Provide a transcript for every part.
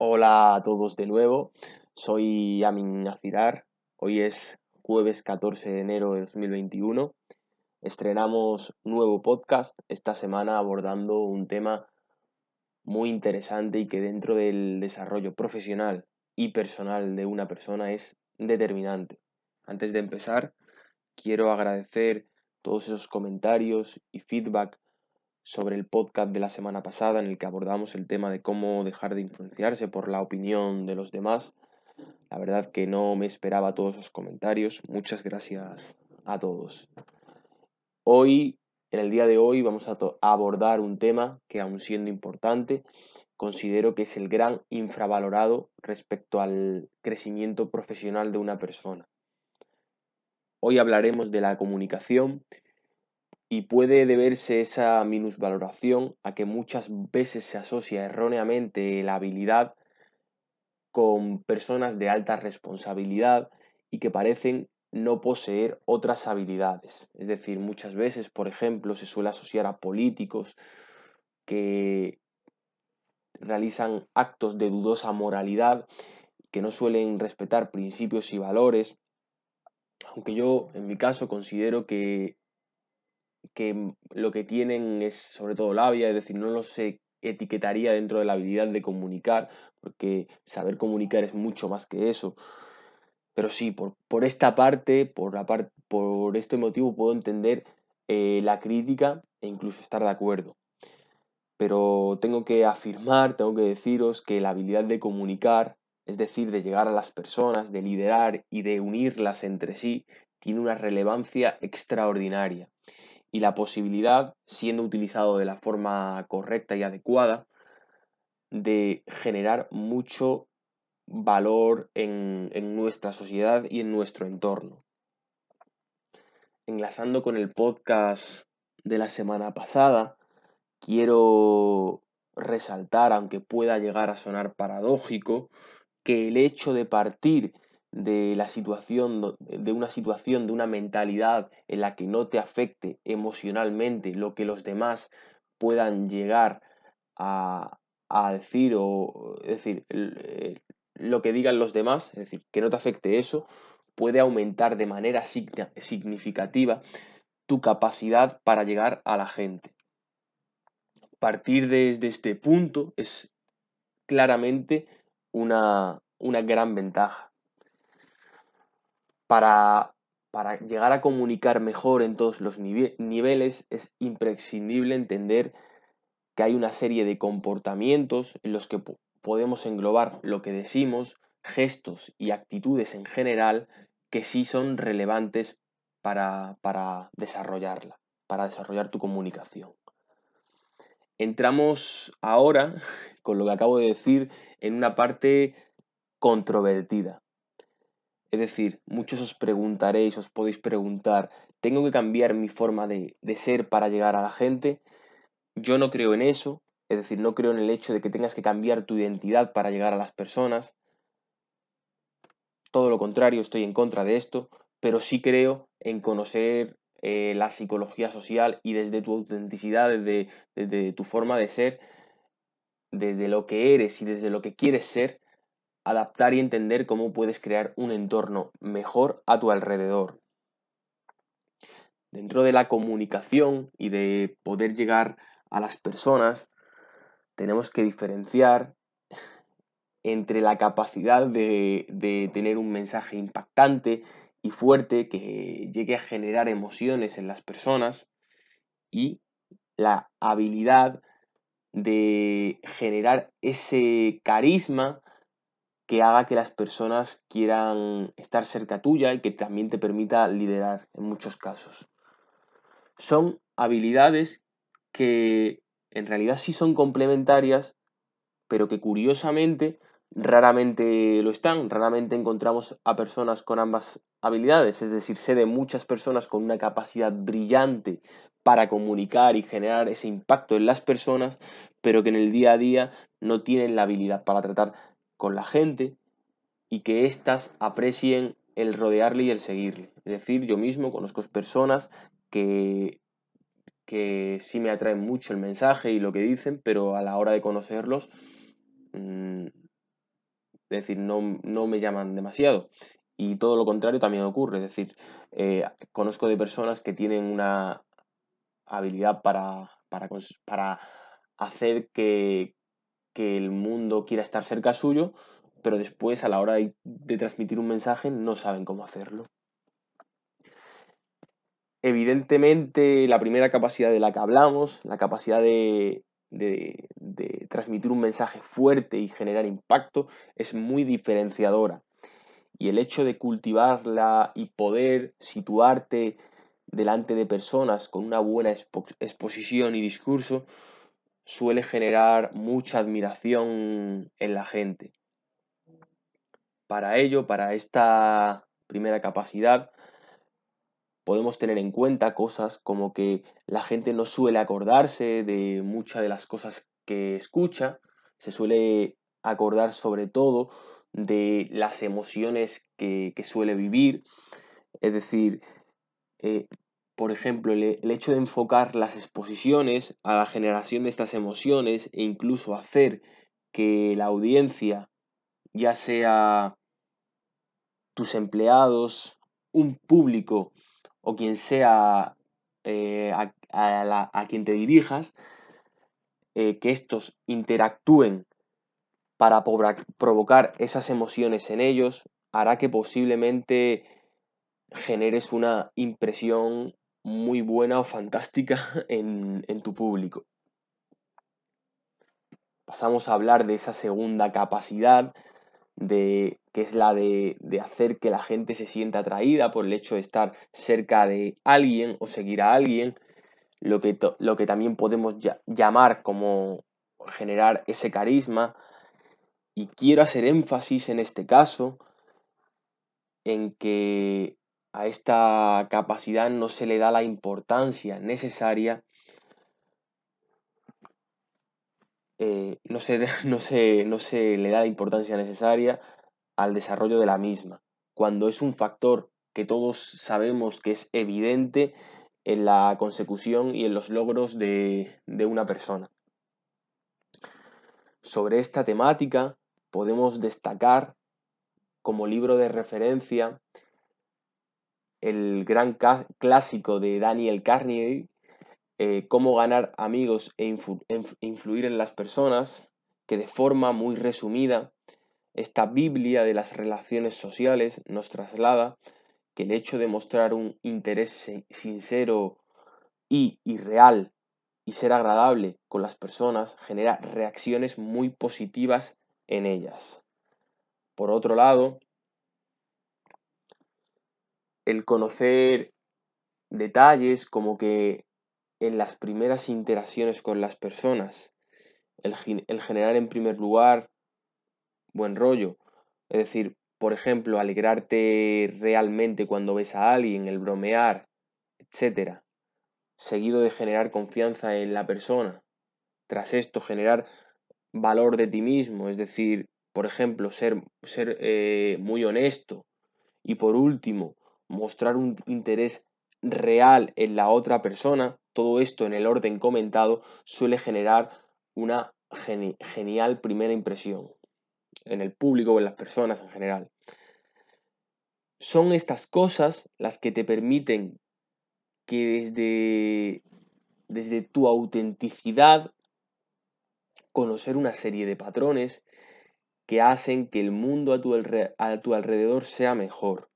Hola a todos de nuevo, soy Amin Nacirar. Hoy es jueves 14 de enero de 2021. Estrenamos nuevo podcast esta semana abordando un tema muy interesante y que dentro del desarrollo profesional y personal de una persona es determinante. Antes de empezar, quiero agradecer todos esos comentarios y feedback sobre el podcast de la semana pasada en el que abordamos el tema de cómo dejar de influenciarse por la opinión de los demás. La verdad que no me esperaba todos esos comentarios. Muchas gracias a todos. Hoy, en el día de hoy, vamos a, abordar un tema que aun siendo importante, considero que es el gran infravalorado respecto al crecimiento profesional de una persona. Hoy hablaremos de la comunicación y puede deberse esa minusvaloración a que muchas veces se asocia erróneamente la habilidad con personas de alta responsabilidad y que parecen no poseer otras habilidades. Es decir, muchas veces, por ejemplo, se suele asociar a políticos que realizan actos de dudosa moralidad, que no suelen respetar principios y valores, aunque yo en mi caso considero que que lo que tienen es sobre todo labia, es decir, no lo se etiquetaría dentro de la habilidad de comunicar, porque saber comunicar es mucho más que eso. Pero sí, por, por esta parte, por, la por este motivo puedo entender eh, la crítica e incluso estar de acuerdo. Pero tengo que afirmar, tengo que deciros que la habilidad de comunicar, es decir, de llegar a las personas, de liderar y de unirlas entre sí, tiene una relevancia extraordinaria y la posibilidad, siendo utilizado de la forma correcta y adecuada, de generar mucho valor en, nuestra sociedad y en nuestro entorno. Enlazando con el podcast de la semana pasada, quiero resaltar, aunque pueda llegar a sonar paradójico, que el hecho de partir de la situación, de una situación, de una mentalidad en la que no te afecte emocionalmente lo que los demás puedan llegar a, decir o decir eh, lo que digan los demás, es decir, que no te afecte eso, puede aumentar de manera significativa tu capacidad para llegar a la gente. Partir desde este punto es claramente una, una gran ventaja para, llegar a comunicar mejor en todos los niveles es imprescindible entender que hay una serie de comportamientos en los que podemos englobar lo que decimos, gestos y actitudes en general que sí son relevantes para, para desarrollarla, para desarrollar tu comunicación. Entramos ahora, con lo que acabo de decir, en una parte controvertida. Es decir, muchos os preguntaréis, os podéis preguntar, ¿tengo que cambiar mi forma de, ser para llegar a la gente? Yo no creo en eso, es decir, no creo en el hecho de que tengas que cambiar tu identidad para llegar a las personas. Todo lo contrario, estoy en contra de esto, pero sí creo en conocer eh, la psicología social y desde tu autenticidad, desde, desde tu forma de ser, desde lo que eres y desde lo que quieres ser, adaptar y entender cómo puedes crear un entorno mejor a tu alrededor. Dentro de la comunicación y de poder llegar a las personas, tenemos que diferenciar entre la capacidad de, de, tener un mensaje impactante y fuerte que llegue a generar emociones en las personas y la habilidad de generar ese carisma que haga que las personas quieran estar cerca tuya y que también te permita liderar en muchos casos. Son habilidades que en realidad sí son complementarias, pero que curiosamente raramente lo están. Raramente encontramos a personas con ambas habilidades, es decir, sé de muchas personas con una capacidad brillante para comunicar y generar ese impacto en las personas, pero que en el día a día no tienen la habilidad para tratar con la gente y que éstas aprecien el rodearle y el seguirle. Es decir, yo mismo conozco personas que, que sí me atraen mucho el mensaje y lo que dicen, pero a la hora de conocerlos mm, Es decir, no, me llaman demasiado. Y todo lo contrario también ocurre. Es decir, eh, conozco de personas que tienen una habilidad para, para, para hacer que, que el mundo quiera estar cerca suyo, pero después a la hora de, transmitir un mensaje no saben cómo hacerlo. Evidentemente, la primera capacidad de la que hablamos, la capacidad de, transmitir un mensaje fuerte y generar impacto, es muy diferenciadora. Y el hecho de cultivarla y poder situarte delante de personas con una buena exposición y discurso suele generar mucha admiración en la gente. Para ello, para esta primera capacidad, podemos tener en cuenta cosas como que la gente no suele acordarse de muchas de las cosas que escucha, se suele acordar sobre todo de las emociones que, suele vivir, es decir, eh, por ejemplo, el, hecho de enfocar las exposiciones a la generación de estas emociones e incluso hacer que la audiencia, ya sea tus empleados, un público o quien sea eh, a, quien te dirijas, eh, que estos interactúen para provocar esas emociones en ellos, hará que posiblemente generes una impresión muy buena o fantástica en, tu público. Pasamos a hablar de esa segunda capacidad, de, que es la de, hacer que la gente se sienta atraída por el hecho de estar cerca de alguien o seguir a alguien, lo que, lo que también podemos llamar como generar ese carisma. Y quiero hacer énfasis en este caso en que a esta capacidad no se le da la importancia necesaria, eh, no, se, no, no se le da la importancia necesaria al desarrollo de la misma, cuando es un factor que todos sabemos que es evidente en la consecución y en los logros de, de una persona. Sobre esta temática podemos destacar como libro de referencia el gran clásico de Daniel Carnegie, eh, Cómo ganar amigos e influir en las personas, que de forma muy resumida, esta Biblia de las relaciones sociales nos traslada que el hecho de mostrar un interés sincero y, y real y ser agradable con las personas genera reacciones muy positivas en ellas. Por otro lado, el conocer detalles como que en las primeras interacciones con las personas, el, generar en primer lugar buen rollo, es decir, por ejemplo, alegrarte realmente cuando ves a alguien, el bromear, etc. Seguido de generar confianza en la persona. Tras esto, generar valor de ti mismo, es decir, por ejemplo, ser, ser eh, muy honesto. Y por último, mostrar un interés real en la otra persona, todo esto en el orden comentado suele generar una genial primera impresión en el público o en las personas en general. Son estas cosas las que te permiten que desde, desde tu autenticidad conocer una serie de patrones que hacen que el mundo a tu, a tu alrededor sea mejor.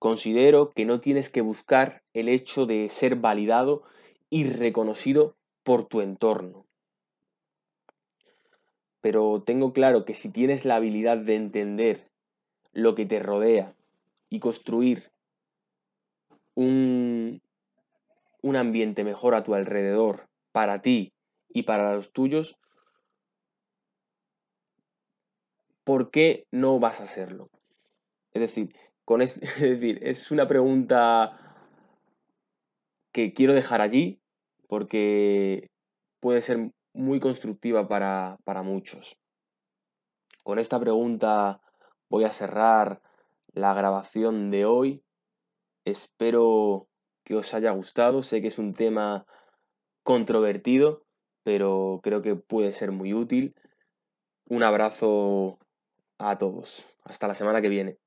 Considero que no tienes que buscar el hecho de ser validado y reconocido por tu entorno. Pero tengo claro que si tienes la habilidad de entender lo que te rodea y construir un, un ambiente mejor a tu alrededor, para ti y para los tuyos, ¿por qué no vas a hacerlo? Es decir, es, decir, es una pregunta que quiero dejar allí porque puede ser muy constructiva para, para muchos. Con esta pregunta voy a cerrar la grabación de hoy. Espero que os haya gustado. Sé que es un tema controvertido, pero creo que puede ser muy útil. Un abrazo a todos. Hasta la semana que viene.